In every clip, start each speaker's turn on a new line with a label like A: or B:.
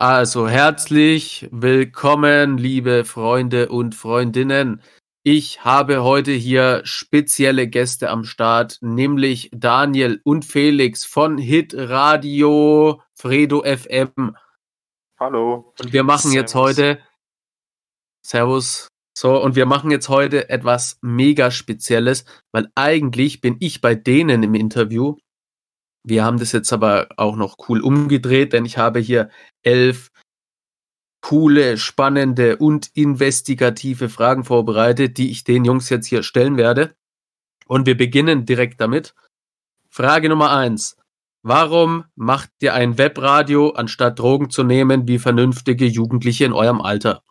A: Also herzlich willkommen, liebe Freunde und Freundinnen. Ich habe heute hier spezielle Gäste am Start, nämlich Daniel und Felix von Hit Radio Fredo FM.
B: Hallo.
A: Und wir machen
C: Servus.
A: jetzt heute Servus. So, und wir machen jetzt heute etwas mega Spezielles, weil eigentlich bin ich bei denen im Interview. Wir haben das jetzt aber auch noch cool umgedreht, denn ich habe hier elf coole, spannende und investigative Fragen vorbereitet, die ich den Jungs jetzt hier stellen werde. Und wir beginnen direkt damit. Frage Nummer eins. Warum macht ihr ein Webradio, anstatt Drogen zu nehmen, wie vernünftige Jugendliche in eurem Alter?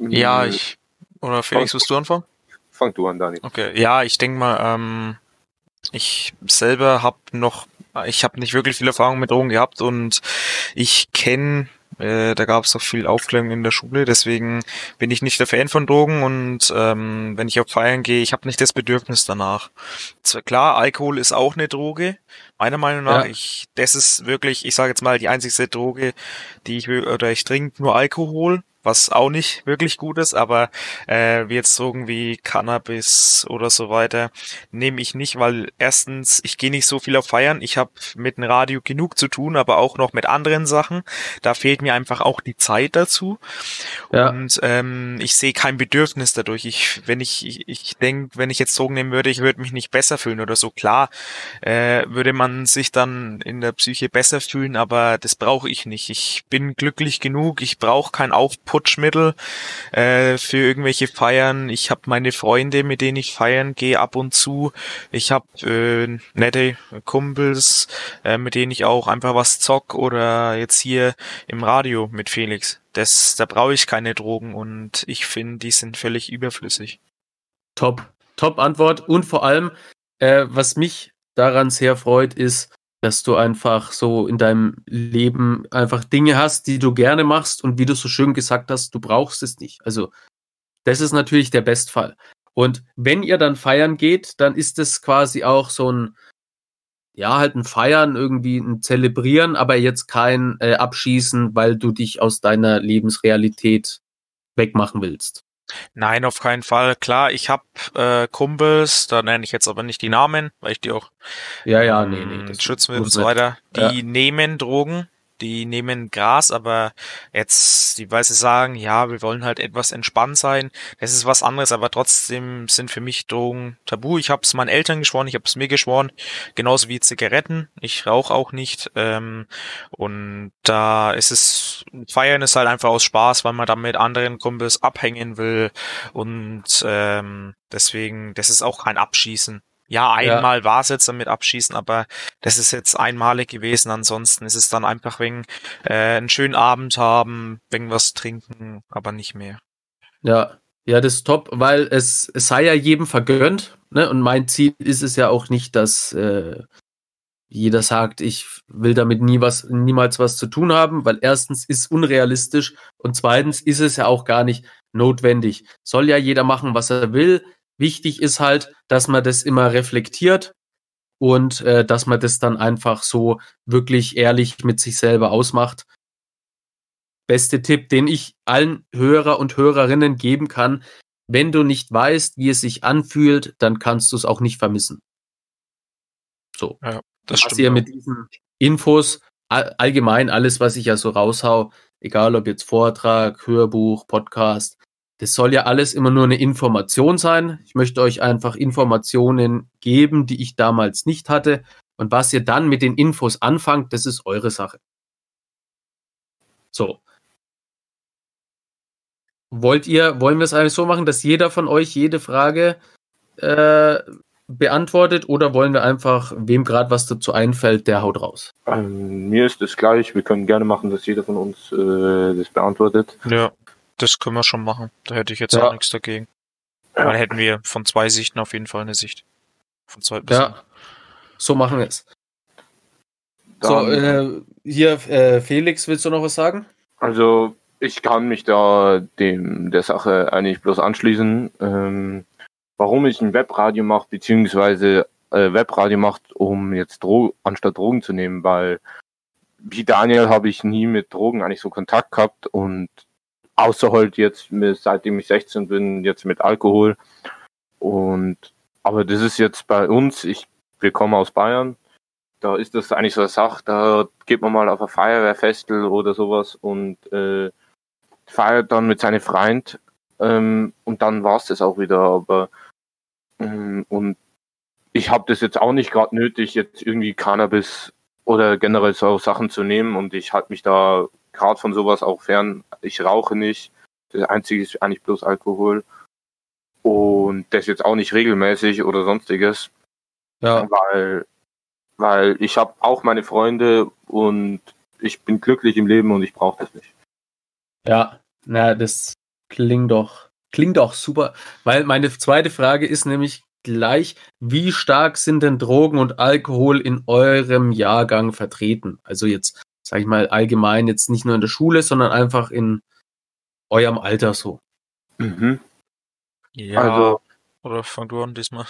C: Ja, ich. Oder Felix, willst du anfangen?
B: Fang du an, Daniel.
C: Okay, ja, ich denke mal, ähm, ich selber habe noch, ich habe nicht wirklich viel Erfahrung mit Drogen gehabt und ich kenne, äh, da gab es auch viel Aufklärung in der Schule, deswegen bin ich nicht der Fan von Drogen und ähm, wenn ich auf Feiern gehe, ich habe nicht das Bedürfnis danach. Zwar klar, Alkohol ist auch eine Droge, meiner Meinung nach.
A: Ja.
C: Ich, das ist wirklich, ich sage jetzt mal, die einzigste Droge, die ich will, oder ich trinke nur Alkohol. Was auch nicht wirklich gut ist, aber äh, wie jetzt Drogen wie Cannabis oder so weiter nehme ich nicht, weil erstens, ich gehe nicht so viel auf Feiern, ich habe mit dem Radio genug zu tun, aber auch noch mit anderen Sachen. Da fehlt mir einfach auch die Zeit dazu.
A: Ja.
C: Und ähm, ich sehe kein Bedürfnis dadurch. Ich, wenn ich, ich, ich denke, wenn ich jetzt Drogen nehmen würde, ich würde mich nicht besser fühlen oder so. Klar, äh, würde man sich dann in der Psyche besser fühlen, aber das brauche ich nicht. Ich bin glücklich genug, ich brauche kein Aufputschmittel äh, für irgendwelche Feiern. Ich habe meine Freunde, mit denen ich feiern gehe ab und zu. Ich habe äh, nette Kumpels, äh, mit denen ich auch einfach was zock oder jetzt hier im Radio mit Felix. Das, da brauche ich keine Drogen und ich finde, die sind völlig überflüssig.
A: Top, top Antwort. Und vor allem, äh, was mich daran sehr freut, ist, dass du einfach so in deinem Leben einfach Dinge hast, die du gerne machst und wie du so schön gesagt hast, du brauchst es nicht. Also, das ist natürlich der Bestfall. Und wenn ihr dann feiern geht, dann ist es quasi auch so ein, ja, halt ein Feiern, irgendwie ein Zelebrieren, aber jetzt kein äh, Abschießen, weil du dich aus deiner Lebensrealität wegmachen willst.
C: Nein, auf keinen Fall. Klar, ich habe äh, Kumpels, da nenne ich jetzt aber nicht die Namen, weil ich die auch
A: Ja, ja, nee, nee.
C: ähm,
A: das
C: schützen will und so weiter. Die
A: Ja.
C: nehmen Drogen, die nehmen Gras, aber jetzt, die weil sie sagen, ja, wir wollen halt etwas entspannt sein. Das ist was anderes, aber trotzdem sind für mich Drogen tabu. Ich habe es meinen Eltern geschworen, ich habe es mir geschworen, genauso wie Zigaretten. Ich rauche auch nicht. Ähm, und da ist es, Feiern ist halt einfach aus Spaß, weil man dann mit anderen Kumpels abhängen will. Und ähm, deswegen, das ist auch kein Abschießen. Ja,
A: Ja.
C: einmal war es jetzt damit abschießen, aber das ist jetzt einmalig gewesen. Ansonsten ist es dann einfach wegen äh, einen schönen Abend haben, wegen was trinken, aber nicht mehr.
A: Ja, ja, das ist top, weil es, es sei ja jedem vergönnt, ne? Und mein Ziel ist es ja auch nicht, dass äh, jeder sagt, ich will damit nie was, niemals was zu tun haben, weil erstens ist unrealistisch und zweitens ist es ja auch gar nicht notwendig. Soll ja jeder machen, was er will. Wichtig ist halt, dass man das immer reflektiert und äh, dass man das dann einfach so wirklich ehrlich mit sich selber ausmacht beste Tipp, den ich allen Hörer und Hörerinnen geben kann. Wenn du nicht weißt, wie es sich anfühlt, dann kannst du es auch nicht vermissen. So,
C: Das
A: was ihr
C: auch.
A: mit diesen Infos, all, allgemein alles, was ich ja so raushau, egal ob jetzt Vortrag, Hörbuch, Podcast, das soll ja alles immer nur eine Information sein. Ich möchte euch einfach Informationen geben, die ich damals nicht hatte. Und was ihr dann mit den Infos anfangt, das ist eure Sache. So. Wollt ihr, wollen wir es eigentlich so machen, dass jeder von euch jede Frage äh, beantwortet oder wollen wir einfach, wem gerade was dazu einfällt, der haut raus?
B: Ähm, mir ist es gleich. Wir können gerne machen, dass jeder von uns äh, das beantwortet.
C: Ja, das können wir schon machen. Da hätte ich jetzt
A: Ja.
C: auch nichts dagegen. Dann hätten wir von zwei Sichten auf jeden Fall eine Sicht. Von zwei Personen.
A: Ja, so machen wir es. So, äh, hier, äh, Felix, willst du noch was sagen?
B: Also ich kann mich da dem der Sache eigentlich bloß anschließen. Ähm, warum ich ein Webradio mache, beziehungsweise äh, Webradio macht, um jetzt Dro anstatt Drogen zu nehmen, weil wie Daniel habe ich nie mit Drogen eigentlich so Kontakt gehabt und außer halt jetzt, seitdem ich 16 bin, jetzt mit Alkohol. Und aber das ist jetzt bei uns, ich, wir kommen aus Bayern, da ist das eigentlich so eine Sache, da geht man mal auf ein Feuerwehrfestel oder sowas und äh, feiert dann mit seinem Freund ähm, und dann war es das auch wieder. Aber ähm, und ich habe das jetzt auch nicht gerade nötig, jetzt irgendwie Cannabis oder generell so Sachen zu nehmen und ich halte mich da gerade von sowas auch fern. Ich rauche nicht. Das Einzige ist eigentlich bloß Alkohol. Und das jetzt auch nicht regelmäßig oder sonstiges. Ja. Weil, weil ich habe auch meine Freunde und ich bin glücklich im Leben und ich brauche das nicht.
A: Ja, na, das klingt doch, klingt doch super. Weil meine zweite Frage ist nämlich gleich, wie stark sind denn Drogen und Alkohol in eurem Jahrgang vertreten? Also jetzt sag ich mal, allgemein jetzt nicht nur in der Schule, sondern einfach in eurem Alter so.
C: Mhm. Ja, also, oder fang du an diesmal.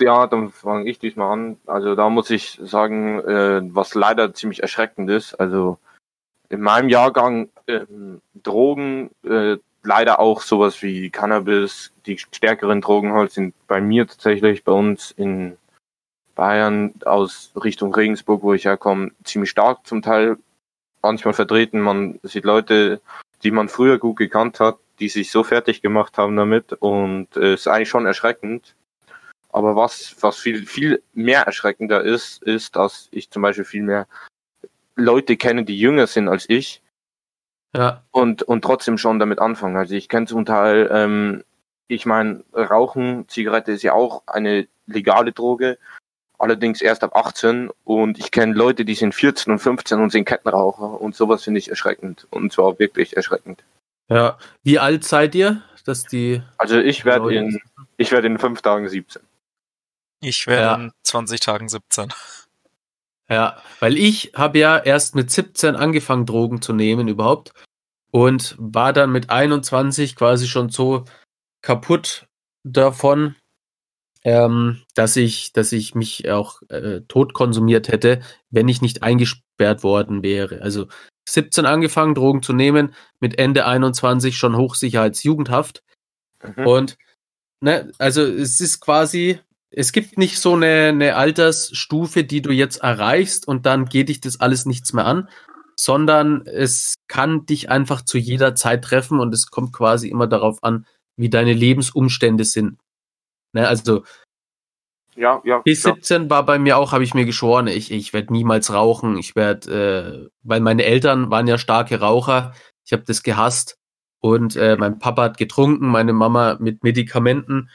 B: Ja, dann fange ich diesmal an. Also da muss ich sagen, äh, was leider ziemlich erschreckend ist. Also in meinem Jahrgang äh, Drogen, äh, leider auch sowas wie Cannabis, die stärkeren Drogen halt sind bei mir tatsächlich bei uns in Bayern aus Richtung Regensburg, wo ich herkomme, ziemlich stark zum Teil manchmal vertreten. Man sieht Leute, die man früher gut gekannt hat, die sich so fertig gemacht haben damit und es äh, ist eigentlich schon erschreckend. Aber was, was viel, viel mehr erschreckender ist, ist, dass ich zum Beispiel viel mehr Leute kenne, die jünger sind als ich. Ja. Und, und trotzdem schon damit anfangen. Also ich kenne zum Teil, ähm, ich meine, Rauchen, Zigarette ist ja auch eine legale Droge, allerdings erst ab 18 und ich kenne Leute, die sind 14 und 15 und sind Kettenraucher und sowas finde ich erschreckend und zwar wirklich erschreckend.
A: Ja, wie alt seid ihr, dass die
B: Also ich werde in ich werde in fünf Tagen 17.
C: Ich werde ja. in 20 Tagen 17.
A: Ja, weil ich habe ja erst mit 17 angefangen Drogen zu nehmen überhaupt und war dann mit 21 quasi schon so kaputt davon, ähm, dass ich, dass ich mich auch äh, tot konsumiert hätte, wenn ich nicht eingesperrt worden wäre. Also 17 angefangen, Drogen zu nehmen, mit Ende 21 schon Hochsicherheitsjugendhaft. Mhm. Und ne, also es ist quasi, es gibt nicht so eine, eine Altersstufe, die du jetzt erreichst und dann geht dich das alles nichts mehr an, sondern es kann dich einfach zu jeder Zeit treffen und es kommt quasi immer darauf an, wie deine Lebensumstände sind. Ne, also
B: ja, ja.
A: P17 war bei mir auch, habe ich mir geschworen, ich, ich werde niemals rauchen. Ich werde, äh, weil meine Eltern waren ja starke Raucher. Ich habe das gehasst. Und äh, mein Papa hat getrunken, meine Mama mit Medikamenten.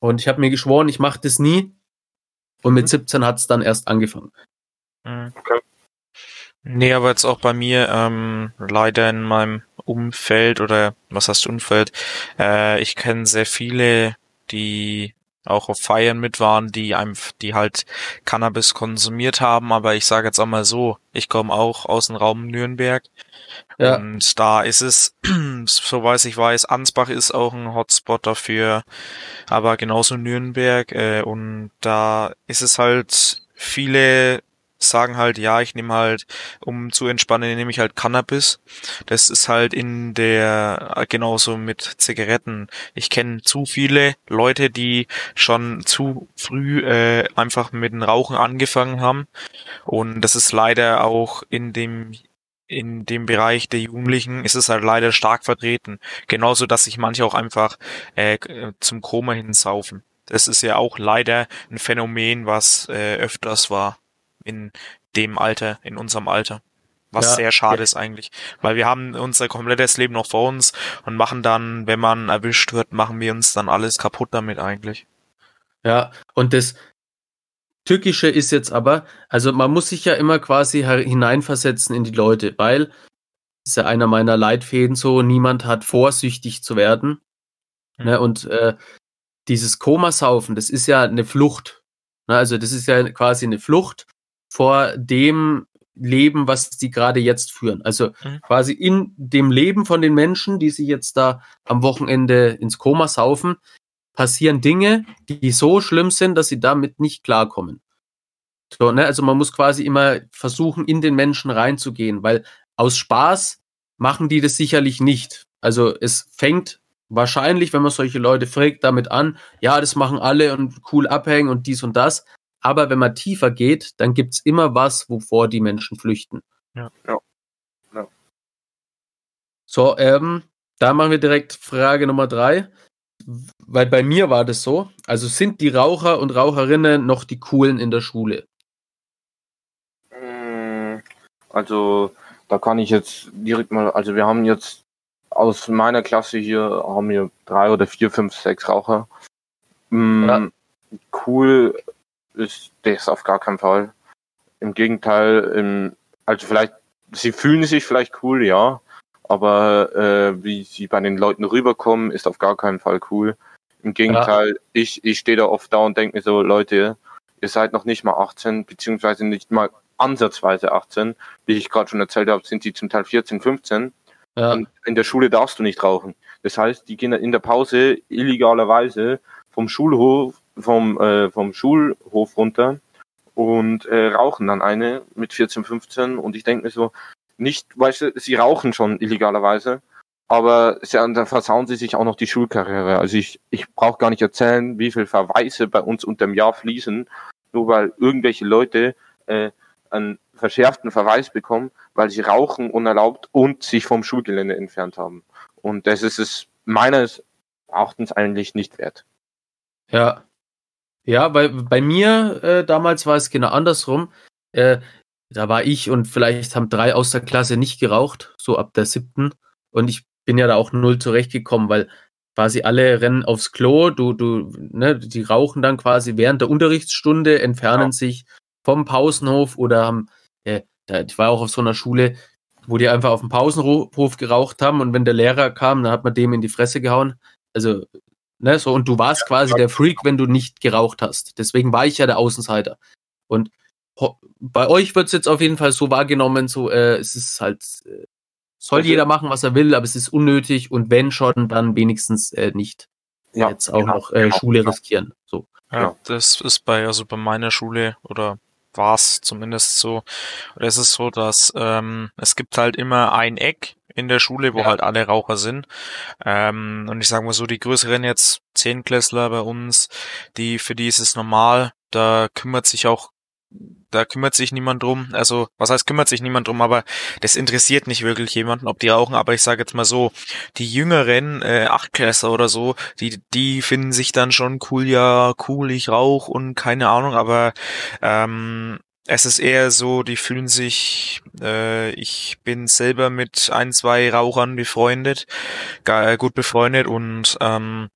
A: Und ich habe mir geschworen, ich mache das nie. Und mit 17 hat es dann erst angefangen.
C: Mhm. Okay. Nee, aber jetzt auch bei mir ähm, leider in meinem Umfeld oder was heißt Umfeld, äh, ich kenne sehr viele, die auch auf Feiern mit waren, die einem, die halt Cannabis konsumiert haben, aber ich sage jetzt auch mal so, ich komme auch aus dem Raum Nürnberg. Ja. Und da ist es, so weiß ich weiß, Ansbach ist auch ein Hotspot dafür, aber genauso Nürnberg. Äh, und da ist es halt viele sagen halt, ja, ich nehme halt, um zu entspannen, nehme ich halt Cannabis. Das ist halt in der, genauso mit Zigaretten. Ich kenne zu viele Leute, die schon zu früh äh, einfach mit dem Rauchen angefangen haben. Und das ist leider auch in dem in dem Bereich der Jugendlichen ist es halt leider stark vertreten. Genauso, dass sich manche auch einfach äh, zum Koma hinsaufen. Das ist ja auch leider ein Phänomen, was äh, öfters war in dem Alter, in unserem Alter. Was ja, sehr schade ist eigentlich. Weil wir haben unser komplettes Leben noch vor uns und machen dann, wenn man erwischt wird, machen wir uns dann alles kaputt damit eigentlich.
A: Ja, und das Tückische ist jetzt aber, also man muss sich ja immer quasi hineinversetzen in die Leute, weil das ist ja einer meiner Leitfäden so, niemand hat vorsüchtig zu werden. Mhm. Ne, und äh, dieses Komasaufen, das ist ja eine Flucht. Ne, also das ist ja quasi eine Flucht vor dem Leben, was die gerade jetzt führen. Also mhm. quasi in dem Leben von den Menschen, die sich jetzt da am Wochenende ins Koma saufen, passieren Dinge, die so schlimm sind, dass sie damit nicht klarkommen. So, ne? Also man muss quasi immer versuchen, in den Menschen reinzugehen, weil aus Spaß machen die das sicherlich nicht. Also es fängt wahrscheinlich, wenn man solche Leute fragt, damit an, ja, das machen alle und cool abhängen und dies und das. Aber wenn man tiefer geht, dann gibt's immer was, wovor die Menschen flüchten.
C: Ja.
B: Ja. Ja.
A: So, ähm, da machen wir direkt Frage Nummer drei. Weil bei mir war das so. Also sind die Raucher und Raucherinnen noch die coolen in der Schule?
B: Mm, Also, da kann ich jetzt direkt mal, also wir haben jetzt aus meiner Klasse hier, haben wir drei oder vier, fünf, sechs Raucher. Mm,
A: Ja.
B: Cool ist das auf gar keinen Fall. Im Gegenteil, im, also vielleicht, sie fühlen sich vielleicht cool, ja, aber äh, wie sie bei den Leuten rüberkommen, ist auf gar keinen Fall cool. Im Gegenteil, ich, ich stehe da oft da und denke mir so, Leute, ihr seid noch nicht mal 18, beziehungsweise nicht mal ansatzweise 18. Wie ich gerade schon erzählt habe, sind die zum Teil 14, 15.
A: Ja,
B: Und in der Schule darfst du nicht rauchen. Das heißt, die gehen in der Pause illegalerweise vom Schulhof, vom, äh, vom Schulhof runter und äh, rauchen dann eine mit 14, 15. Und ich denke mir so, nicht, weißt du, sie rauchen schon illegalerweise, aber sie, dann versauen sie sich auch noch die Schulkarriere. Also ich, ich brauche gar nicht erzählen, wie viel Verweise bei uns unterm Jahr fließen, nur weil irgendwelche Leute äh, einen verschärften Verweis bekommen, weil sie rauchen unerlaubt und sich vom Schulgelände entfernt haben. Und das ist es meines Erachtens eigentlich nicht wert.
A: ja. Ja, bei, bei mir äh, damals war es genau andersrum. Äh, da war ich und vielleicht haben drei aus der Klasse nicht geraucht, so ab der siebten. Und ich bin ja da auch null zurechtgekommen, weil quasi alle rennen aufs Klo, du, du, ne, die rauchen dann quasi während der Unterrichtsstunde, entfernen
B: Ja.
A: sich vom Pausenhof oder haben, äh, da, ich war auch auf so einer Schule, wo die einfach auf dem Pausenhof geraucht haben und wenn der Lehrer kam, dann hat man dem in die Fresse gehauen. Also, ne, so, und du warst quasi der Freak, wenn du nicht geraucht hast. Deswegen war ich ja der Außenseiter. Und bei euch wird's jetzt auf jeden Fall so wahrgenommen, so, äh, es ist halt, äh, soll jeder machen, was er will, aber es ist unnötig und wenn schon, dann wenigstens äh, nicht jetzt auch
B: genau,
A: noch äh,
B: genau,
A: Schule
B: genau.
A: riskieren. So.
C: Ja,
B: Ja.
C: das ist bei, also bei meiner Schule oder war es zumindest so. Oder es ist so, dass ähm, es gibt halt immer ein Eck in der Schule, wo
A: Ja.
C: halt alle Raucher sind. Ähm, und ich sage mal so, die größeren jetzt, Zehnklässler bei uns, die, für die ist es normal, da kümmert sich auch da kümmert sich niemand drum. Also, was heißt kümmert sich niemand drum, aber das interessiert nicht wirklich jemanden, ob die rauchen. Aber ich sage jetzt mal so, die jüngeren äh, Achtklässler oder so, die die finden sich dann schon cool, ja cool, ich rauch und keine Ahnung. Aber ähm, es ist eher so, die fühlen sich, äh, ich bin selber mit ein, zwei Rauchern befreundet, gar, gut befreundet und ähm,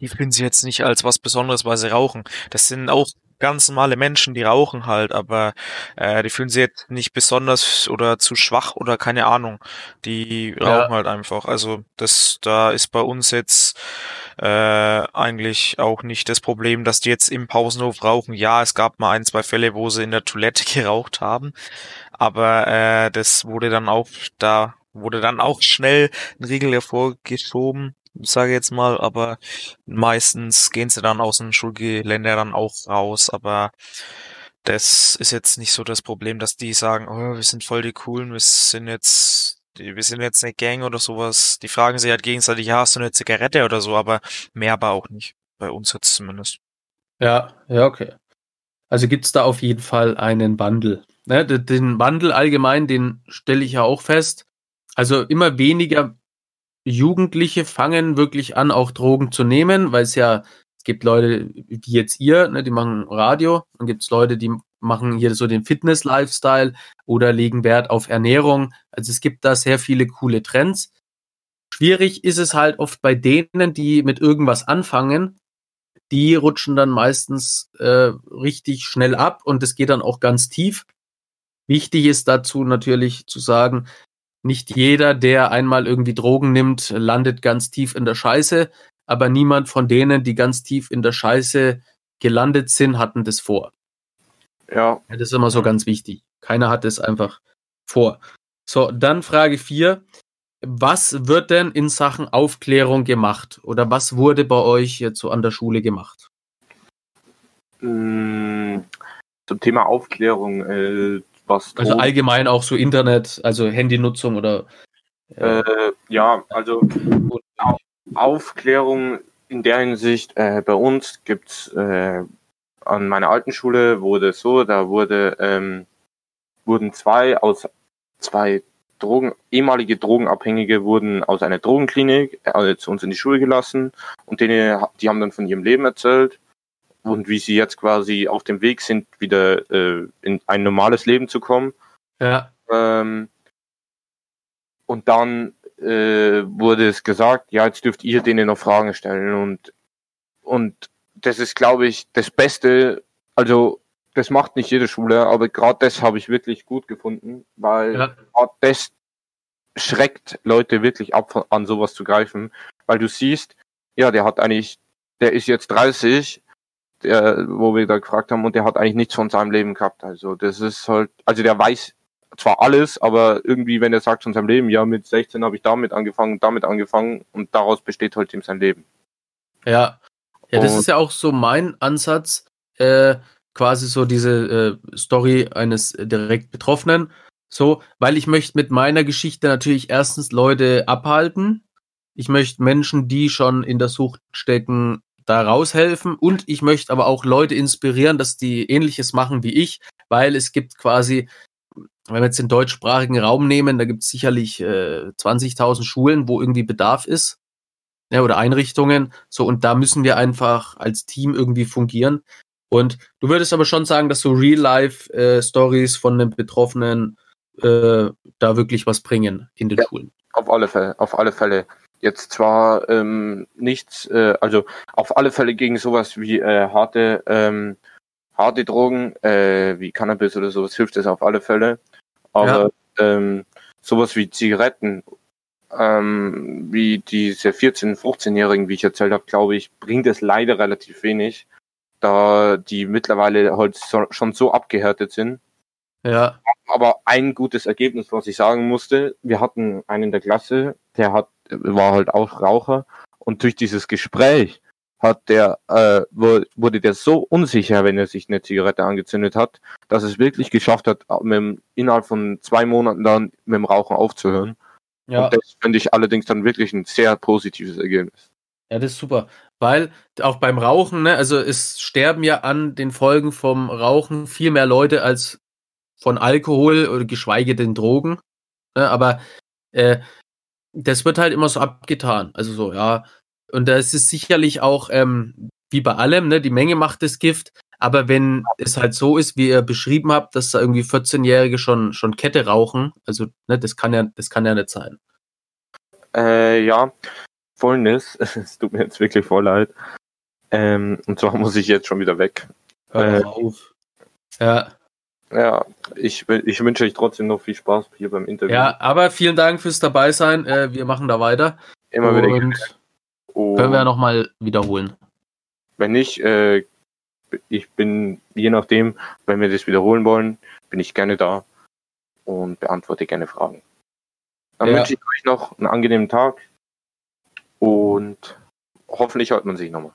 C: die fühlen sich jetzt nicht als was Besonderes, weil sie rauchen. Das sind auch ganz normale Menschen, die rauchen halt, aber äh, die fühlen sich jetzt nicht besonders oder zu schwach oder keine Ahnung. Die
A: Ja.
C: rauchen halt einfach. Also das, da ist bei uns jetzt äh, eigentlich auch nicht das Problem, dass die jetzt im Pausenhof rauchen. Ja, es gab mal ein, zwei Fälle, wo sie in der Toilette geraucht haben, aber äh, das wurde dann auch, da wurde dann auch schnell ein Riegel hervorgeschoben, sage jetzt mal, aber meistens gehen sie dann aus dem Schulgelände dann auch raus, aber das ist jetzt nicht so das Problem, dass die sagen, oh, wir sind voll die coolen, wir sind jetzt, wir sind jetzt eine Gang oder sowas. Die fragen sich halt gegenseitig, ja, hast du eine Zigarette oder so, aber mehr aber auch nicht. Bei uns jetzt zumindest.
A: Ja, ja, okay. Also gibt's da auf jeden Fall einen Wandel. Ne, den Wandel allgemein, den stelle ich ja auch fest. Also immer weniger Jugendliche fangen wirklich an, auch Drogen zu nehmen, weil es ja, es gibt Leute wie jetzt ihr, ne, die machen Radio, dann gibt's Leute, die machen hier so den Fitness-Lifestyle oder legen Wert auf Ernährung. Also es gibt da sehr viele coole Trends. Schwierig ist es halt oft bei denen, die mit irgendwas anfangen, die rutschen dann meistens äh, richtig schnell ab und es geht dann auch ganz tief. Wichtig ist dazu natürlich zu sagen, nicht jeder, der einmal irgendwie Drogen nimmt, landet ganz tief in der Scheiße, aber niemand von denen, die ganz tief in der Scheiße gelandet sind, hatten das vor.
B: Ja,
A: Das ist immer so ganz wichtig. Keiner hat es einfach vor. So, dann Frage 4. Was wird denn in Sachen Aufklärung gemacht? Oder was wurde bei euch jetzt so an der Schule gemacht?
B: mh, zum Thema Aufklärung, äh, was
A: Also allgemein auch so Internet, also Handynutzung oder
B: Äh, ja, also Au- Aufklärung in der Hinsicht, äh, bei uns gibt's äh, an meiner alten Schule wurde es so, da wurde ähm, wurden zwei aus zwei Drogen, ehemalige Drogenabhängige wurden aus einer Drogenklinik äh, zu uns in die Schule gelassen und denen, die haben dann von ihrem Leben erzählt und wie sie jetzt quasi auf dem Weg sind, wieder äh, in ein normales Leben zu kommen.
A: ja,
B: Ähm, und dann äh, wurde es gesagt, ja, jetzt dürft ihr denen noch Fragen stellen. Und, und das ist, glaube ich, das Beste. Also, das macht nicht jede Schule, aber gerade das habe ich wirklich gut gefunden, weil
A: ja,
B: gerade das schreckt Leute wirklich ab, an sowas zu greifen. Weil du siehst, ja, der hat eigentlich, der ist jetzt 30, der, wo wir da gefragt haben, und der hat eigentlich nichts von seinem Leben gehabt. Also, das ist halt, also der weiß zwar alles, aber irgendwie, wenn er sagt von seinem Leben, ja, mit 16 habe ich damit angefangen, damit angefangen und daraus besteht halt ihm sein Leben.
A: ja. Ja, das
B: Und-
A: ist ja auch so mein Ansatz, äh, quasi so diese äh, Story eines direkt Betroffenen. So, weil ich möchte mit meiner Geschichte natürlich erstens Leute abhalten. Ich möchte Menschen, die schon in der Sucht stecken, da raushelfen. Und ich möchte aber auch Leute inspirieren, dass die ähnliches machen wie ich, weil es gibt quasi, wenn wir jetzt den deutschsprachigen Raum nehmen, da gibt es sicherlich äh, 20.000 Schulen, wo irgendwie Bedarf ist. Ja, oder Einrichtungen. So, und da müssen wir einfach als Team irgendwie fungieren. Und du würdest aber schon sagen, dass so Real-Life-Stories von den Betroffenen äh, da wirklich was bringen in den
B: Ja.
A: Schulen.
B: Auf alle Fälle, auf alle Fälle. Jetzt zwar ähm, nichts, äh, also auf alle Fälle gegen sowas wie äh, harte, ähm, harte Drogen, äh, wie Cannabis oder sowas hilft es auf alle Fälle. Aber ähm, sowas wie Zigaretten, ähm, wie diese 14-, 15-Jährigen, wie ich erzählt habe, glaube ich, bringt es leider relativ wenig, da die mittlerweile halt so, schon so abgehärtet sind
A: Ja,
B: aber ein gutes Ergebnis, was ich sagen musste, wir hatten einen in der Klasse, der hat, war halt auch Raucher und durch dieses Gespräch hat der, äh, wu- wurde der so unsicher, wenn er sich eine Zigarette angezündet hat, dass es wirklich geschafft hat, mit, dem- innerhalb von zwei Monaten dann mit dem Rauchen aufzuhören.
A: ja.
B: Und das finde ich allerdings dann wirklich ein sehr positives Ergebnis.
A: Ja, das ist super. Weil auch beim Rauchen, ne, also es sterben ja an den Folgen vom Rauchen viel mehr Leute als von Alkohol oder geschweige denn Drogen. Ne, aber äh, das wird halt immer so abgetan. Also so, ja. Und da ist es sicherlich auch, ähm, wie bei allem, ne, die Menge macht das Gift. Aber wenn es halt so ist, wie ihr beschrieben habt, dass da irgendwie 14-Jährige schon, schon Kette rauchen, also, ne, das kann ja, das kann ja nicht sein.
B: Äh, ja, folgendes, es tut mir jetzt wirklich voll leid. Ähm, und zwar muss ich jetzt schon wieder weg.
A: Hör
B: Äh,
A: auf. Ja.
B: Ja, ich, ich wünsche euch trotzdem noch viel Spaß hier beim Interview.
A: Ja, aber vielen Dank fürs Dabeisein. Äh, wir machen da weiter.
B: immer wieder.
A: Und können wir ja nochmal wiederholen.
B: wenn nicht, äh, ich bin, je nachdem, wenn wir das wiederholen wollen, bin ich gerne da und beantworte gerne Fragen. Dann
A: Ja.
B: wünsche ich euch noch einen angenehmen Tag und hoffentlich hört man sich nochmal.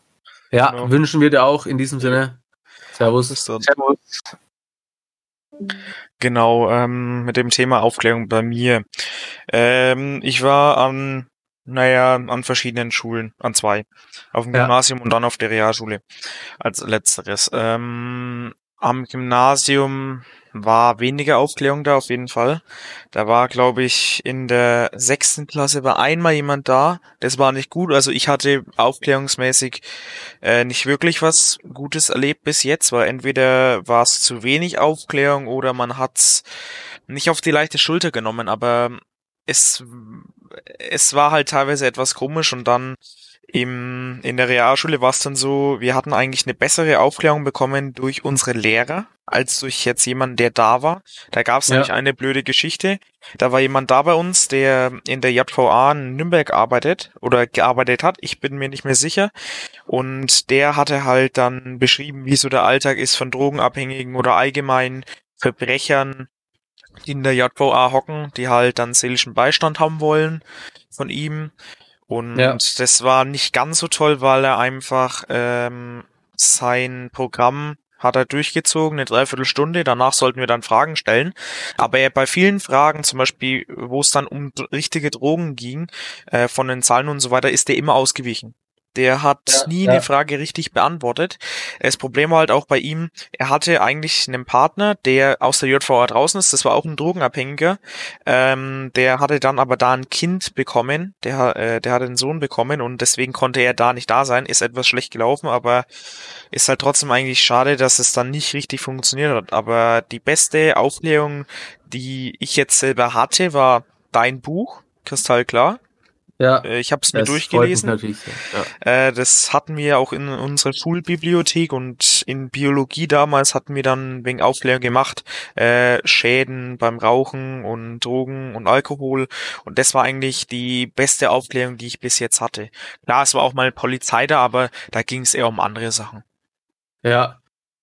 A: Ja,
C: Genau.
A: wünschen wir dir auch in diesem Sinne. Servus.
B: Servus.
C: Genau, ähm, mit dem Thema Aufklärung bei mir. Ähm, ich war an, naja, an verschiedenen Schulen, an zwei. Auf dem
A: Ja.
C: Gymnasium und dann auf der Realschule als letzteres. Ähm, am Gymnasium war weniger Aufklärung da auf jeden Fall. Da war, glaube ich, in der sechsten Klasse war einmal jemand da. Das war nicht gut. Also ich hatte aufklärungsmäßig äh, nicht wirklich was Gutes erlebt bis jetzt, weil entweder war es zu wenig Aufklärung oder man hat's nicht auf die leichte Schulter genommen, aber es, es war halt teilweise etwas komisch und dann im, in der Realschule war es dann so, wir hatten eigentlich eine bessere Aufklärung bekommen durch unsere Lehrer, als durch jetzt jemanden, der da war. Da gab es
A: Ja.
C: nämlich eine blöde Geschichte. Da war jemand da bei uns, der in der JVA in Nürnberg arbeitet oder gearbeitet hat. Ich bin mir nicht mehr sicher. Und der hatte halt dann beschrieben, wie so der Alltag ist von Drogenabhängigen oder allgemein Verbrechern, die in der JVA hocken, die halt dann seelischen Beistand haben wollen von ihm. Und
A: Ja.
C: das war nicht ganz so toll, weil er einfach ähm, sein Programm hat er durchgezogen, eine Dreiviertelstunde. Danach sollten wir dann Fragen stellen. Aber er bei vielen Fragen, zum Beispiel, wo es dann um richtige Drogen ging, äh, von den Zahlen und so weiter, ist er immer ausgewichen. Der hat ja, nie ja. eine Frage richtig beantwortet. Das Problem war halt auch bei ihm, er hatte eigentlich einen Partner, der aus der JVA draußen ist, das war auch ein Drogenabhängiger. Ähm, der hatte dann aber da ein Kind bekommen, der, äh, der hatte einen Sohn bekommen und deswegen konnte er da nicht da sein. Ist etwas schlecht gelaufen, aber ist halt trotzdem eigentlich schade, dass es dann nicht richtig funktioniert hat. Aber die beste Aufklärung, die ich jetzt selber hatte, war dein Buch, kristallklar. Ja, äh, ich habe es mir durchgelesen. Ja. Äh, das hatten wir auch in unserer Schulbibliothek und in Biologie damals hatten wir dann wegen Aufklärung gemacht, äh, Schäden beim Rauchen und Drogen und Alkohol. Und das war eigentlich die beste Aufklärung, die ich bis jetzt hatte. Klar, es war auch mal Polizei da, aber da ging es eher um andere Sachen.
A: Ja.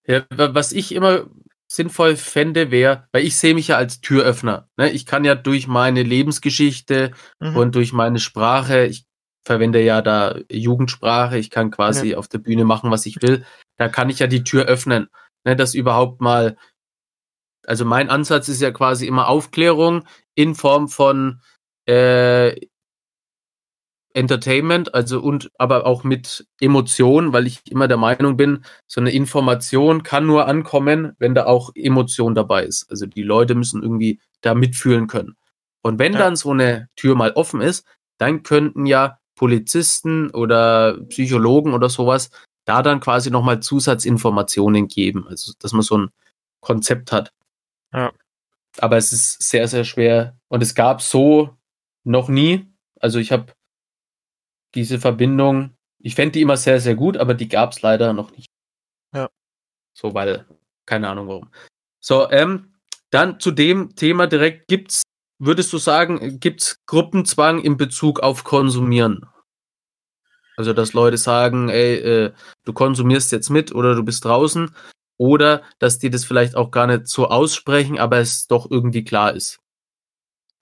A: ja, was ich immer sinnvoll fände, wäre, weil ich sehe mich ja als Türöffner. Ne? Ich kann ja durch meine Lebensgeschichte mhm. und durch meine Sprache, ich verwende ja da Jugendsprache, ich kann quasi ja. auf der Bühne machen, was ich will. Da kann ich ja die Tür öffnen, ne? dass überhaupt mal, also mein Ansatz ist ja quasi immer Aufklärung in Form von äh, Entertainment, also und aber auch mit Emotion, weil ich immer der Meinung bin, so eine Information kann nur ankommen, wenn da auch Emotion dabei ist. Also die Leute müssen irgendwie da mitfühlen können. Und wenn ja. dann so eine Tür mal offen ist, dann könnten ja Polizisten oder Psychologen oder sowas da dann quasi nochmal Zusatzinformationen geben. Also dass man so ein Konzept hat. Ja. Aber es ist sehr, sehr schwer. Und es gab so noch nie. Also ich habe diese Verbindung, ich fände die immer sehr, sehr gut, aber die gab es leider noch nicht. Ja. So, weil, keine Ahnung warum. So, ähm, dann zu dem Thema direkt gibt's, würdest du sagen, gibt's Gruppenzwang in Bezug auf Konsumieren? Also, dass Leute sagen, ey, äh, du konsumierst jetzt mit oder du bist draußen. Oder dass die das vielleicht auch gar nicht so aussprechen, aber es doch irgendwie klar ist.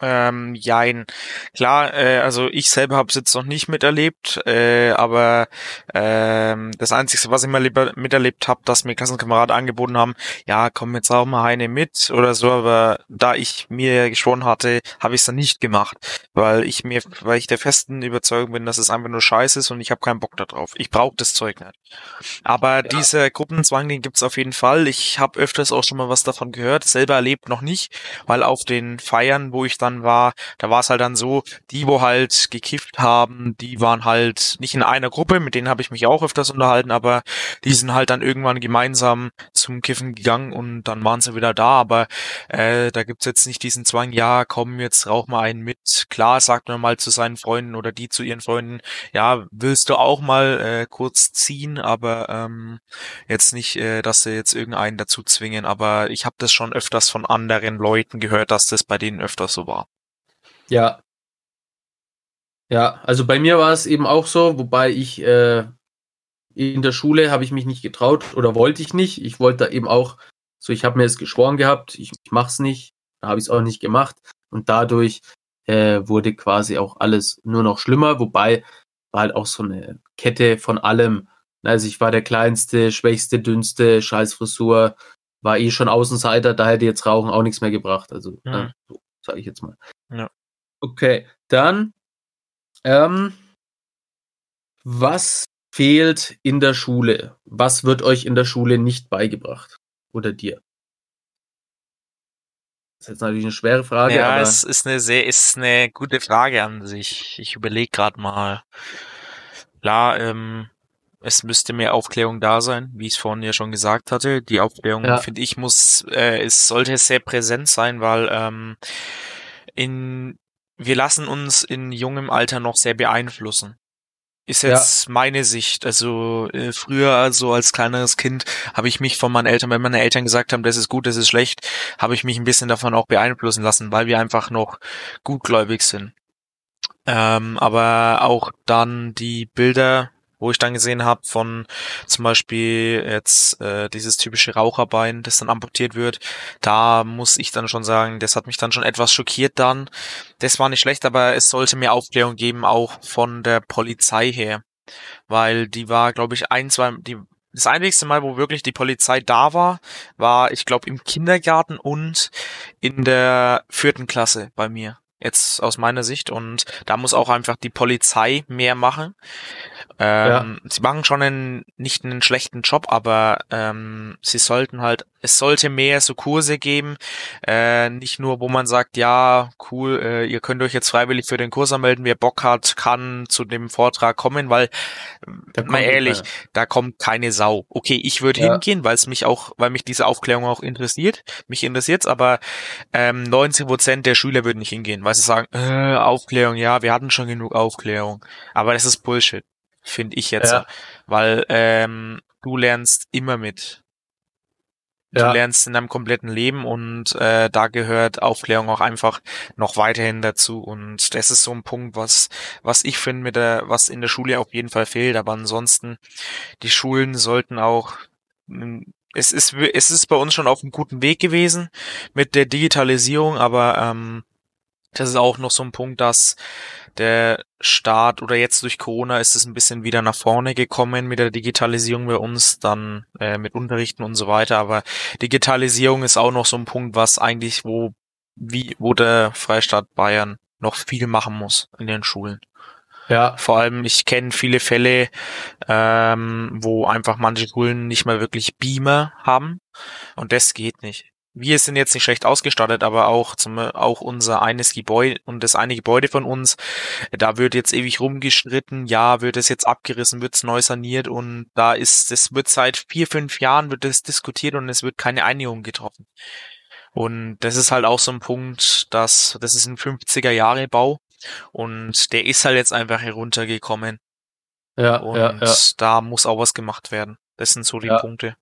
C: Ähm, jein. Klar, äh, also ich selber habe es jetzt noch nicht miterlebt, äh, aber ähm, das Einzige, was ich mal lieber miterlebt habe, dass mir Klassenkameraden angeboten haben, ja, komm jetzt auch mal eine mit oder so, aber da ich mir geschworen hatte, habe ich es dann nicht gemacht, weil ich mir, weil ich der festen Überzeugung bin, dass es einfach nur Scheiße ist und ich habe keinen Bock darauf. Ich brauche das Zeug nicht. Aber ja. dieser Gruppenzwang, den gibt's auf jeden Fall. Ich habe öfters auch schon mal was davon gehört, selber erlebt noch nicht, weil auf den Feiern, wo ich dann dann war, da war es halt dann so, die, wo halt gekifft haben, die waren halt nicht in einer Gruppe, mit denen habe ich mich auch öfters unterhalten, aber die sind halt dann irgendwann gemeinsam zum Kiffen gegangen und dann waren sie wieder da, aber äh, da gibt's jetzt nicht diesen Zwang, ja, komm, jetzt rauch mal einen mit. Klar, sagt man mal zu seinen Freunden oder die zu ihren Freunden, ja, willst du auch mal äh, kurz ziehen, aber ähm, jetzt nicht, äh, dass sie jetzt irgendeinen dazu zwingen, aber ich habe das schon öfters von anderen Leuten gehört, dass das bei denen öfters so war.
A: Ja. Ja, also bei mir war es eben auch so, wobei ich äh, in der Schule habe ich mich nicht getraut oder wollte ich nicht. Ich wollte da eben auch, so ich habe mir es geschworen gehabt, ich, ich mache es nicht, da habe ich es auch nicht gemacht und dadurch äh, wurde quasi auch alles nur noch schlimmer, wobei war halt auch so eine Kette von allem. Also ich war der kleinste, schwächste, dünnste, Scheißfrisur, war eh schon Außenseiter, da hätte jetzt Rauchen auch nichts mehr gebracht. Also, mhm. äh, so sage ich jetzt mal. Ja. Okay, dann, ähm, was fehlt in der Schule? Was wird euch in der Schule nicht beigebracht? Oder dir? Das ist jetzt natürlich eine schwere Frage.
C: Ja, es ist eine sehr, ist eine gute Frage an sich. Ich überlege gerade mal. Klar, ähm, es müsste mehr Aufklärung da sein, wie ich es vorhin ja schon gesagt hatte. Die Aufklärung, ja. finde ich, muss, äh, es sollte sehr präsent sein, weil ähm, in wir lassen uns in jungem Alter noch sehr beeinflussen. Ist jetzt ja. meine Sicht. Also äh, früher, also als kleineres Kind, habe ich mich von meinen Eltern, wenn meine Eltern gesagt haben, das ist gut, das ist schlecht, habe ich mich ein bisschen davon auch beeinflussen lassen, weil wir einfach noch gutgläubig sind. Ähm, aber auch dann die Bilder, wo ich dann gesehen habe von zum Beispiel jetzt äh, dieses typische Raucherbein, das dann amputiert wird, da muss ich dann schon sagen, das hat mich dann schon etwas schockiert dann. Das war nicht schlecht, aber es sollte mehr Aufklärung geben, auch von der Polizei her. Weil die war, glaube ich, ein, zwei, die das einzigste Mal, wo wirklich die Polizei da war, war, ich glaube, im Kindergarten und in der vierten Klasse bei mir. Jetzt aus meiner Sicht. Und da muss auch einfach die Polizei mehr machen. Ähm, ja. Sie machen schon einen, nicht einen schlechten Job, aber ähm, sie sollten halt, es sollte mehr so Kurse geben, äh, nicht nur, wo man sagt, ja, cool, äh, ihr könnt euch jetzt freiwillig für den Kurs anmelden, wer Bock hat, kann zu dem Vortrag kommen, weil, da mal ehrlich, da kommt keine Sau. Okay, ich würde ja. hingehen, weil es mich auch, weil mich diese Aufklärung auch interessiert, mich interessiert's, aber ähm, 90 Prozent der Schüler würden nicht hingehen, weil sie sagen, äh, Aufklärung, ja, wir hatten schon genug Aufklärung, aber das ist Bullshit finde ich jetzt. Ja. Weil ähm, du lernst immer mit. Du ja. lernst in deinem kompletten Leben und äh, da gehört Aufklärung auch einfach noch weiterhin dazu. Und das ist so ein Punkt, was, was ich finde, mit der, was in der Schule auf jeden Fall fehlt. Aber ansonsten, die Schulen sollten auch hm, es ist, es ist bei uns schon auf einem guten Weg gewesen mit der Digitalisierung, aber ähm, das ist auch noch so ein Punkt, dass der Start oder jetzt durch Corona ist es ein bisschen wieder nach vorne gekommen mit der Digitalisierung bei uns, dann äh, mit Unterrichten und so weiter. Aber Digitalisierung ist auch noch so ein Punkt, was eigentlich, wo, wie, wo der Freistaat Bayern noch viel machen muss in den Schulen. Ja. Vor allem, ich kenne viele Fälle, ähm, wo einfach manche Schulen nicht mal wirklich Beamer haben. Und das geht nicht wir sind jetzt nicht schlecht ausgestattet, aber auch zum, auch unser eines Gebäude und das eine Gebäude von uns, da wird jetzt ewig rumgestritten, ja, wird es jetzt abgerissen, wird es neu saniert und da ist, das wird seit vier, fünf Jahren wird es diskutiert und es wird keine Einigung getroffen. Und das ist halt auch so ein Punkt, dass, das ist ein 50er Jahre Bau und der ist halt jetzt einfach heruntergekommen. Ja, und ja, ja. da muss auch was gemacht werden. Das sind so die ja. Punkte.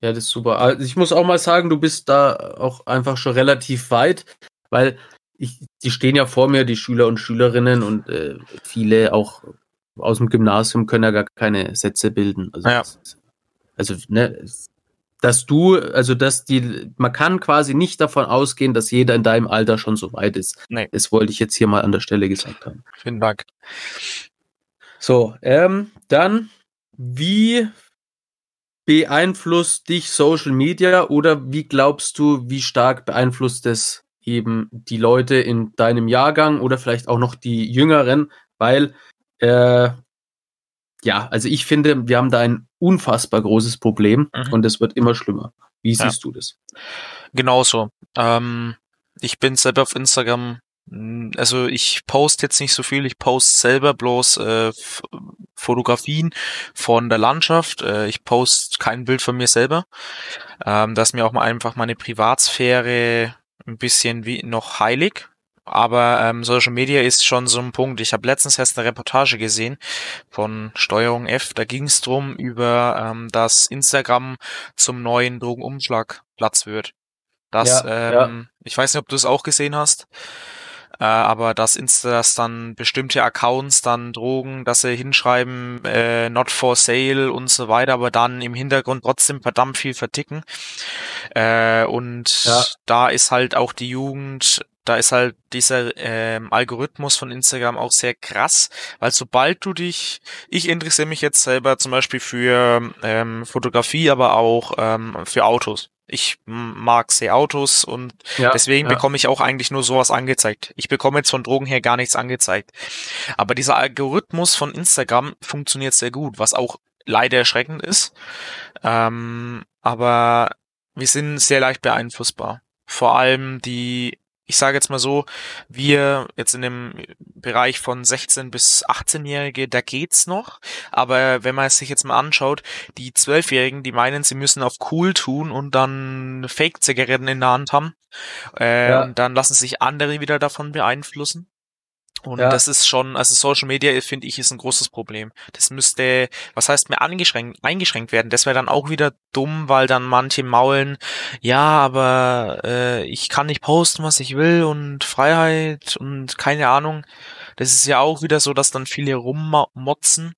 A: Ja, das ist super. Also ich muss auch mal sagen, du bist da auch einfach schon relativ weit, weil ich, die stehen ja vor mir, die Schüler und Schülerinnen und äh, viele auch aus dem Gymnasium können ja gar keine Sätze bilden. Also, ja. also ne, dass du, also dass die, man kann quasi nicht davon ausgehen, dass jeder in deinem Alter schon so weit ist. Nee. Das wollte ich jetzt hier mal an der Stelle gesagt haben.
C: Vielen Dank.
A: So, ähm, dann, wie beeinflusst dich Social Media oder wie glaubst du, wie stark beeinflusst es eben die Leute in deinem Jahrgang oder vielleicht auch noch die Jüngeren? Weil, äh, ja, also ich finde, wir haben da ein unfassbar großes Problem mhm. und es wird immer schlimmer. Wie siehst ja. du das?
C: Genauso. Ähm, ich bin selber auf Instagram also ich poste jetzt nicht so viel, ich poste selber bloß äh, Fotografien von der Landschaft. Äh, ich poste kein Bild von mir selber. Ähm, das ist mir auch mal einfach meine Privatsphäre ein bisschen wie noch heilig. Aber ähm, Social Media ist schon so ein Punkt. Ich habe letztens erst eine Reportage gesehen von Steuerung F. Da ging es drum über, ähm, dass Instagram zum neuen Drogenumschlagplatz wird. Das, ja, ähm, ja. ich weiß nicht, ob du es auch gesehen hast. Äh, aber dass Insta das dann bestimmte Accounts dann drogen, dass sie hinschreiben, äh, not for sale und so weiter, aber dann im Hintergrund trotzdem verdammt viel verticken. Äh, und ja. da ist halt auch die Jugend da ist halt dieser ähm, Algorithmus von Instagram auch sehr krass, weil sobald du dich, ich interessiere mich jetzt selber zum Beispiel für ähm, Fotografie, aber auch ähm, für Autos. Ich mag sehr Autos und ja, deswegen ja. bekomme ich auch eigentlich nur sowas angezeigt. Ich bekomme jetzt von Drogen her gar nichts angezeigt. Aber dieser Algorithmus von Instagram funktioniert sehr gut, was auch leider erschreckend ist. Ähm, aber wir sind sehr leicht beeinflussbar. Vor allem die ich sage jetzt mal so, wir jetzt in dem Bereich von 16 bis 18-Jährige, da geht's noch. Aber wenn man es sich jetzt mal anschaut, die 12-Jährigen, die meinen, sie müssen auf cool tun und dann Fake-Zigaretten in der Hand haben. Äh, ja. Und dann lassen sich andere wieder davon beeinflussen. Und ja. das ist schon, also Social Media, finde ich, ist ein großes Problem. Das müsste, was heißt mir eingeschränkt, eingeschränkt werden. Das wäre dann auch wieder dumm, weil dann manche maulen, ja, aber äh, ich kann nicht posten, was ich will und Freiheit und keine Ahnung. Das ist ja auch wieder so, dass dann viele rummotzen.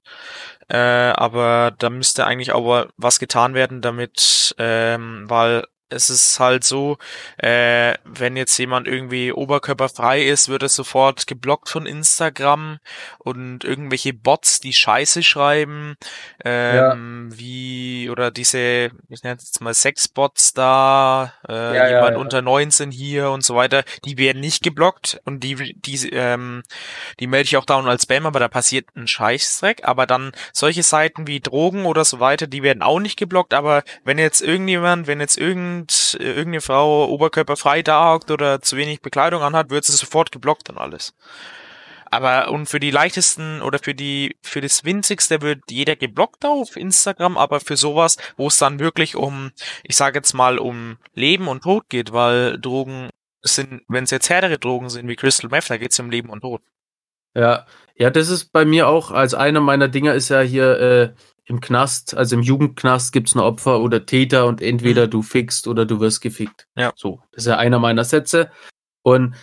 C: Äh, aber da müsste eigentlich auch was getan werden, damit, ähm, weil es ist halt so, äh, wenn jetzt jemand irgendwie oberkörperfrei ist, wird er sofort geblockt von Instagram und irgendwelche Bots, die Scheiße schreiben, ähm, wie, oder diese, ich nenne es jetzt mal Sexbots da, äh,
A: Ja, ja,
C: jemand
A: ja.
C: unter 19 hier und so weiter, die werden nicht geblockt und die, die, ähm, die melde ich auch down als Spam, aber da passiert ein Scheißdreck, aber dann solche Seiten wie Drogen oder so weiter, die werden auch nicht geblockt, aber wenn jetzt irgendjemand, wenn jetzt irgend, irgendeine Frau oberkörperfrei da oder zu wenig Bekleidung anhat, wird sie sofort geblockt und alles. Aber und für die leichtesten oder für die für das winzigste wird jeder geblockt auf Instagram, aber für sowas, wo es dann wirklich um, ich sage jetzt mal um Leben und Tod geht, weil Drogen sind, wenn es jetzt härtere Drogen sind wie Crystal Meth, da geht es um Leben und Tod.
A: Ja, ja, das ist bei mir auch, als einer meiner Dinger ist ja hier äh, im Knast, also im Jugendknast gibt's ein Opfer oder Täter und entweder
C: Mhm.
A: du fickst oder du wirst gefickt.
C: Ja.
A: So, das ist ja einer meiner Sätze. Und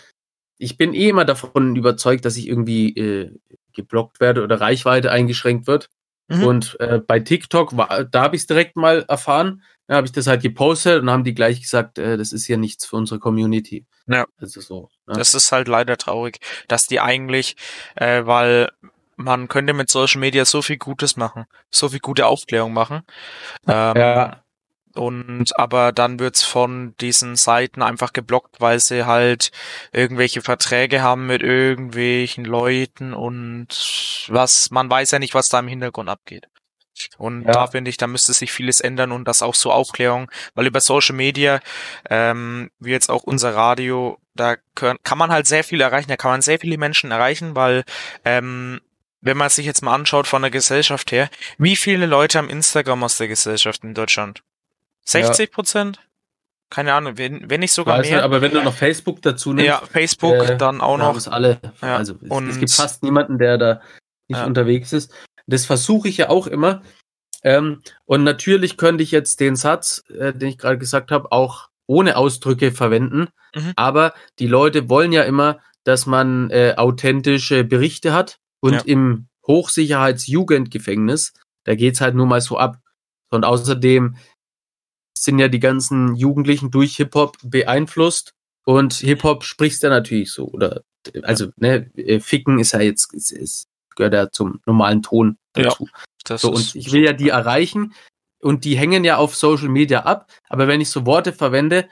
A: ich bin eh immer davon überzeugt, dass ich irgendwie äh, geblockt werde oder Reichweite eingeschränkt wird.
C: Mhm.
A: Und äh, bei TikTok, war, da habe ich es direkt mal erfahren. Da habe ich das halt gepostet und haben die gleich gesagt, äh, das ist hier nichts für unsere Community.
C: Ja.
A: Also so. Ne?
C: Das ist halt leider traurig, dass die eigentlich, äh, weil man könnte mit Social Media so viel Gutes machen, so viel gute Aufklärung machen. Ähm,
A: ja,
C: Und aber dann wird's von diesen Seiten einfach geblockt, weil sie halt irgendwelche Verträge haben mit irgendwelchen Leuten und was, man weiß ja nicht, was da im Hintergrund abgeht. Und
A: Ja.
C: da finde ich, da müsste sich vieles ändern und das auch so Aufklärung, weil über Social Media, ähm, wie jetzt auch unser Radio, da können, kann man halt sehr viel erreichen, da kann man sehr viele Menschen erreichen, weil ähm, wenn man sich jetzt mal anschaut von der Gesellschaft her, wie viele Leute haben Instagram aus der Gesellschaft in Deutschland? 60 Prozent? Keine Ahnung, wenn, wenn nicht sogar
A: weiß
C: mehr.
A: nicht, aber wenn du noch Facebook dazu nimmst,
C: ja, Facebook
A: äh,
C: dann auch noch.
A: es alle.
C: Ja,
A: Also es,
C: und-
A: es gibt fast niemanden, der da nicht
C: Ja.
A: unterwegs ist. Das versuche ich ja auch immer. Ähm, und natürlich könnte ich jetzt den Satz, äh, den ich gerade gesagt habe, auch ohne Ausdrücke verwenden.
C: Mhm.
A: Aber die Leute wollen ja immer, dass man äh, authentische Berichte hat. Und
C: Ja.
A: im Hochsicherheitsjugendgefängnis, da geht's halt nur mal so ab. Und außerdem sind ja die ganzen Jugendlichen durch Hip-Hop beeinflusst. Und Hip-Hop sprichst du natürlich so. Oder also, ne, äh, Ficken ist ja jetzt, ist, ist, gehört ja zum normalen Ton
C: Ja,
A: dazu.
C: Das
A: So, und ich will ja die erreichen und die hängen ja auf Social Media ab, aber wenn ich so Worte verwende,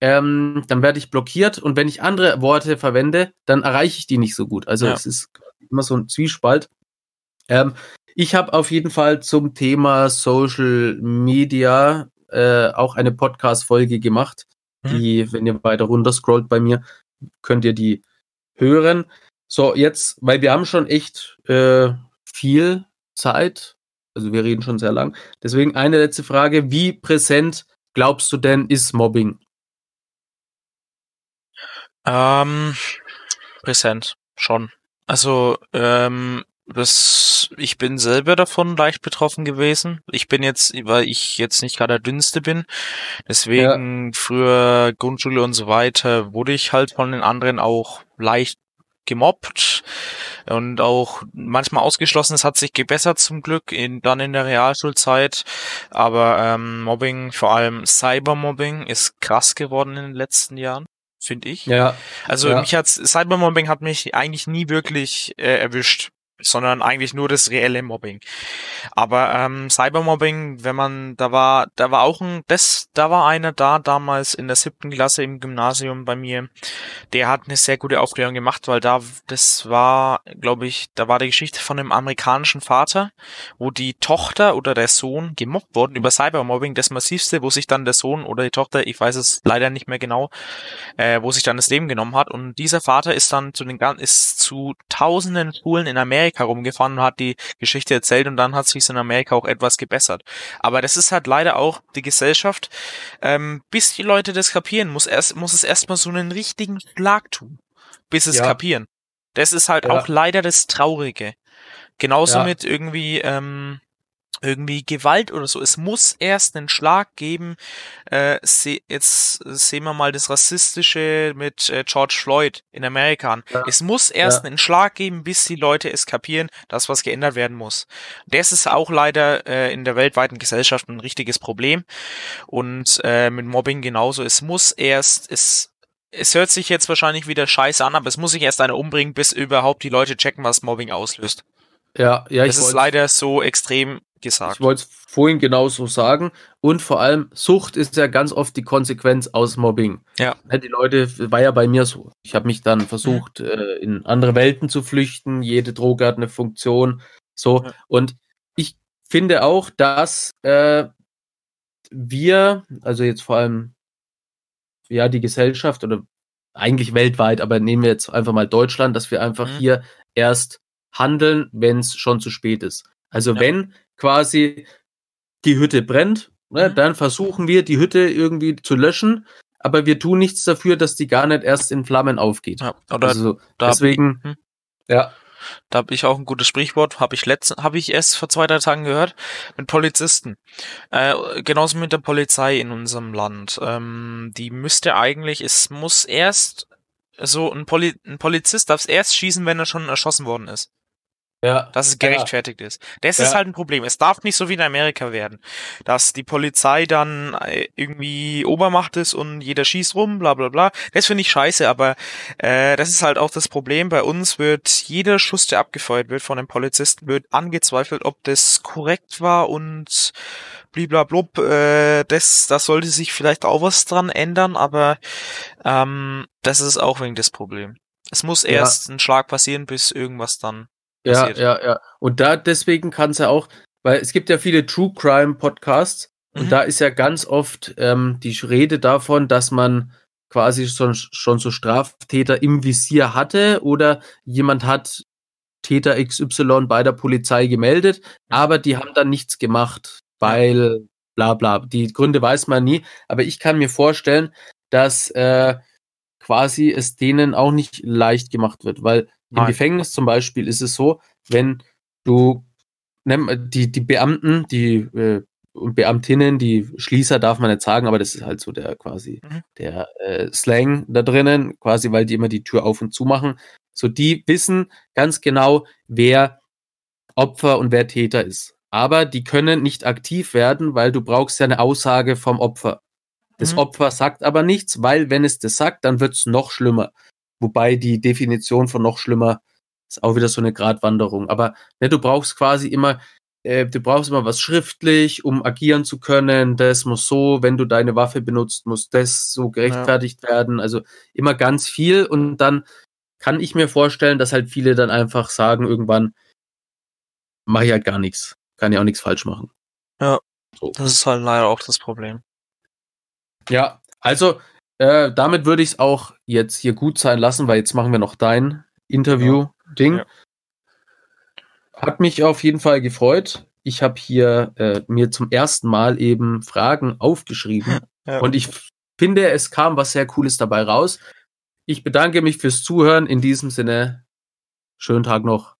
A: ähm, dann werde ich blockiert und wenn ich andere Worte verwende, dann erreiche ich die nicht so gut. Also
C: Ja.
A: es ist immer so ein Zwiespalt. Ähm, ich habe auf jeden Fall zum Thema Social Media äh, auch eine Podcast-Folge gemacht,
C: Mhm.
A: die, wenn ihr weiter runter scrollt bei mir, könnt ihr die hören. So, jetzt, weil wir haben schon echt äh, viel Zeit, also wir reden schon sehr lang. Deswegen eine letzte Frage. Wie präsent glaubst du denn ist Mobbing?
C: Ähm, präsent, schon. Also, ähm, das, ich bin selber davon leicht betroffen gewesen. Ich bin jetzt, weil ich jetzt nicht gerade der Dünnste bin, deswegen früher Grundschule und so weiter, wurde ich halt von den anderen auch leicht gemobbt und auch manchmal ausgeschlossen. Es hat sich gebessert zum Glück in, dann in der Realschulzeit. Aber ähm, Mobbing, vor allem Cybermobbing, ist krass geworden in den letzten Jahren, finde ich.
A: Ja,
C: Also
A: Ja.
C: mich hat Cybermobbing hat mich eigentlich nie wirklich äh, erwischt, sondern eigentlich nur das reelle Mobbing. Aber ähm, Cybermobbing, wenn man da war, da war auch ein, das, da war einer da damals in der siebten Klasse im Gymnasium bei mir, der hat eine sehr gute Aufklärung gemacht, weil da, das war, glaube ich, da war die Geschichte von einem amerikanischen Vater, wo die Tochter oder der Sohn gemobbt wurden über Cybermobbing, das massivste, wo sich dann der Sohn oder die Tochter, ich weiß es leider nicht mehr genau, äh, wo sich dann das Leben genommen hat. Und dieser Vater ist dann zu den ist zu tausenden Schulen in Amerika rumgefahren und hat die Geschichte erzählt und dann hat sich in Amerika auch etwas gebessert. Aber das ist halt leider auch die Gesellschaft. Ähm, bis die Leute das kapieren, muss erst muss es erstmal so einen richtigen Schlag tun, bis es
A: Ja.
C: kapieren. Das ist halt
A: Ja.
C: auch leider das Traurige. Genauso
A: Ja.
C: mit irgendwie ähm, irgendwie Gewalt oder so. Es muss erst einen Schlag geben. Äh, se jetzt sehen wir mal das Rassistische mit äh, George Floyd in Amerika an.
A: Ja.
C: Es muss erst
A: Ja.
C: einen Schlag geben, bis die Leute es kapieren, dass was geändert werden muss. Das ist auch leider äh, in der weltweiten Gesellschaft ein richtiges Problem. Und äh, mit Mobbing genauso. Es muss erst, es es hört sich jetzt wahrscheinlich wieder scheiße an, aber es muss sich erst einer umbringen, bis überhaupt die Leute checken, was Mobbing auslöst.
A: Ja, ja, ich
C: das ist leider so extrem gesagt.
A: ich wollte es vorhin genauso sagen. Und vor allem, Sucht ist ja ganz oft die Konsequenz aus Mobbing.
C: Ja.
A: Die Leute, war ja bei mir so. Ich habe mich dann versucht, äh, in andere Welten zu flüchten. Jede Droge hat eine Funktion. So.
C: Ja.
A: Und ich finde auch, dass äh, wir, also jetzt vor allem, ja, die Gesellschaft oder eigentlich weltweit, aber nehmen wir jetzt einfach mal Deutschland, dass wir einfach
C: Mhm.
A: hier erst handeln, wenn es schon zu spät ist. Also
C: Ja.
A: wenn quasi die Hütte brennt, ne,
C: Mhm.
A: dann versuchen wir die Hütte irgendwie zu löschen, aber wir tun nichts dafür, dass die gar nicht erst in Flammen aufgeht.
C: Ja, oder
A: also
C: da-
A: deswegen,
C: Hm.
A: ja,
C: Da habe ich auch ein gutes Sprichwort, habe ich letzten, habe ich erst vor zwei, drei Tagen gehört, mit Polizisten. Äh, genauso mit der Polizei in unserem Land. Ähm, die müsste eigentlich, es muss erst, so ein, Poli ein Polizist darf erst schießen, wenn er schon erschossen worden ist.
A: Ja,
C: Dass es
A: Ja.
C: gerechtfertigt ist. Das
A: Ja.
C: ist halt ein Problem. Es darf nicht so wie in Amerika werden, dass die Polizei dann äh, irgendwie Obermacht ist und jeder schießt rum, bla bla bla. Das finde ich scheiße, aber äh, das ist halt auch das Problem. Bei uns wird jeder Schuss, der abgefeuert wird von einem Polizisten, wird angezweifelt, ob das korrekt war und bliblablub. Äh, das, da sollte sich vielleicht auch was dran ändern, aber ähm, das ist auch wegen das Problem. Es muss
A: Ja.
C: erst ein Schlag passieren, bis irgendwas dann
A: ja,
C: passiert.
A: ja, ja. Und da deswegen kann es ja auch, weil es gibt ja viele True Crime Podcasts und
C: Mhm.
A: da ist ja ganz oft ähm, die Rede davon, dass man quasi schon, schon so Straftäter im Visier hatte oder jemand hat Täter XY bei der Polizei gemeldet, aber die haben dann nichts gemacht, weil bla bla. Die Gründe weiß man nie, aber ich kann mir vorstellen, dass äh, quasi es denen auch nicht leicht gemacht wird, weil im
C: Nein.
A: Gefängnis zum Beispiel ist es so, wenn du die, die Beamten, die äh, und Beamtinnen, die Schließer darf man nicht sagen, aber das ist halt so der quasi
C: Mhm.
A: der äh, Slang da drinnen, quasi weil die immer die Tür auf und zu machen. So die wissen ganz genau, wer Opfer und wer Täter ist. Aber die können nicht aktiv werden, weil du brauchst ja eine Aussage vom Opfer. Das
C: Mhm.
A: Opfer sagt aber nichts, weil wenn es das sagt, dann wird es noch schlimmer. Wobei die Definition von noch schlimmer ist auch wieder so eine Gratwanderung. Aber ne, du brauchst quasi immer, äh, du brauchst immer was schriftlich, um agieren zu können. Das muss so, wenn du deine Waffe benutzt, muss das so gerechtfertigt werden. Also immer ganz viel. Und dann kann ich mir vorstellen, dass halt viele dann einfach sagen, irgendwann mache ich halt gar nichts. Kann ja auch nichts falsch machen.
C: Das ist halt leider auch das Problem.
A: Ja, also äh, damit würde ich es auch jetzt hier gut sein lassen, weil jetzt machen wir noch dein Interview-Ding.
C: Ja.
A: Hat mich auf jeden Fall gefreut. Ich habe hier äh, mir zum ersten Mal eben Fragen aufgeschrieben
C: Ja.
A: und ich finde, es kam was sehr Cooles dabei raus. Ich bedanke mich fürs Zuhören. In diesem Sinne, schönen Tag noch.